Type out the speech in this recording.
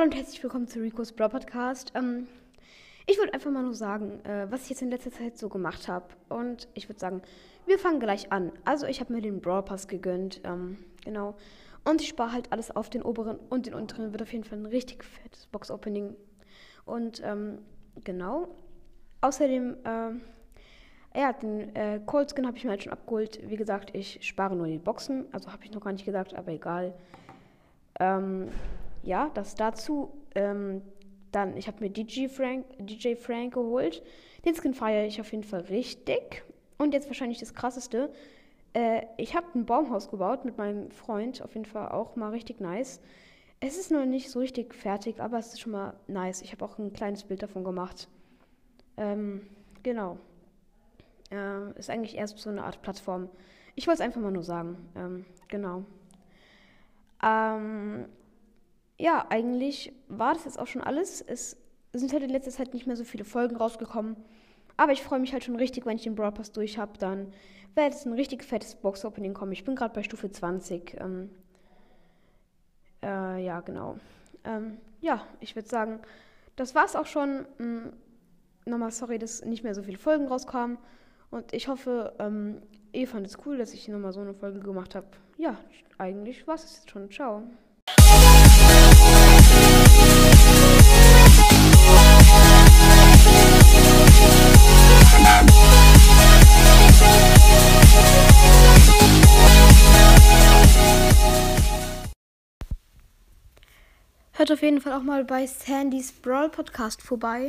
zu Rico's Brawl Podcast. Ähm, ich würde einfach mal nur sagen, äh, was ich jetzt in letzter Zeit so gemacht habe. Und ich würde sagen, wir fangen gleich an. Also ich habe mir den Brawl Pass gegönnt. Ähm, genau. Und ich spare halt alles auf den oberen und den unteren. Wird auf jeden Fall ein richtig fettes Box-Opening. Und ähm, genau. Außerdem, äh, ja, den äh, Cold Skin habe ich mir halt schon abgeholt. Wie gesagt, ich spare nur die Boxen. Also habe ich noch gar nicht gesagt, aber egal. Ähm, ja, das dazu. Ähm, dann, ich habe mir DJ Frank, DJ Frank geholt. Den Skin feiere ich auf jeden Fall richtig. Und jetzt wahrscheinlich das krasseste. Äh, ich habe ein Baumhaus gebaut mit meinem Freund. Auf jeden Fall auch mal richtig nice. Es ist noch nicht so richtig fertig, aber es ist schon mal nice. Ich habe auch ein kleines Bild davon gemacht. Ähm, genau. Äh, ist eigentlich erst so eine Art Plattform. Ich wollte es einfach mal nur sagen. Ähm, genau. Ähm, ja, eigentlich war das jetzt auch schon alles. Es sind halt in letzter Zeit nicht mehr so viele Folgen rausgekommen. Aber ich freue mich halt schon richtig, wenn ich den Brawl Pass durch habe. Dann wird es ein richtig fettes Box-Opening kommen. Ich bin gerade bei Stufe 20. Ähm, äh, ja, genau. Ähm, ja, ich würde sagen, das war's auch schon. Ähm, nochmal sorry, dass nicht mehr so viele Folgen rauskamen. Und ich hoffe, ähm, ihr fandet es cool, dass ich nochmal so eine Folge gemacht habe. Ja, eigentlich war es jetzt schon. Ciao. Hört auf jeden Fall auch mal bei Sandys Brawl Podcast vorbei.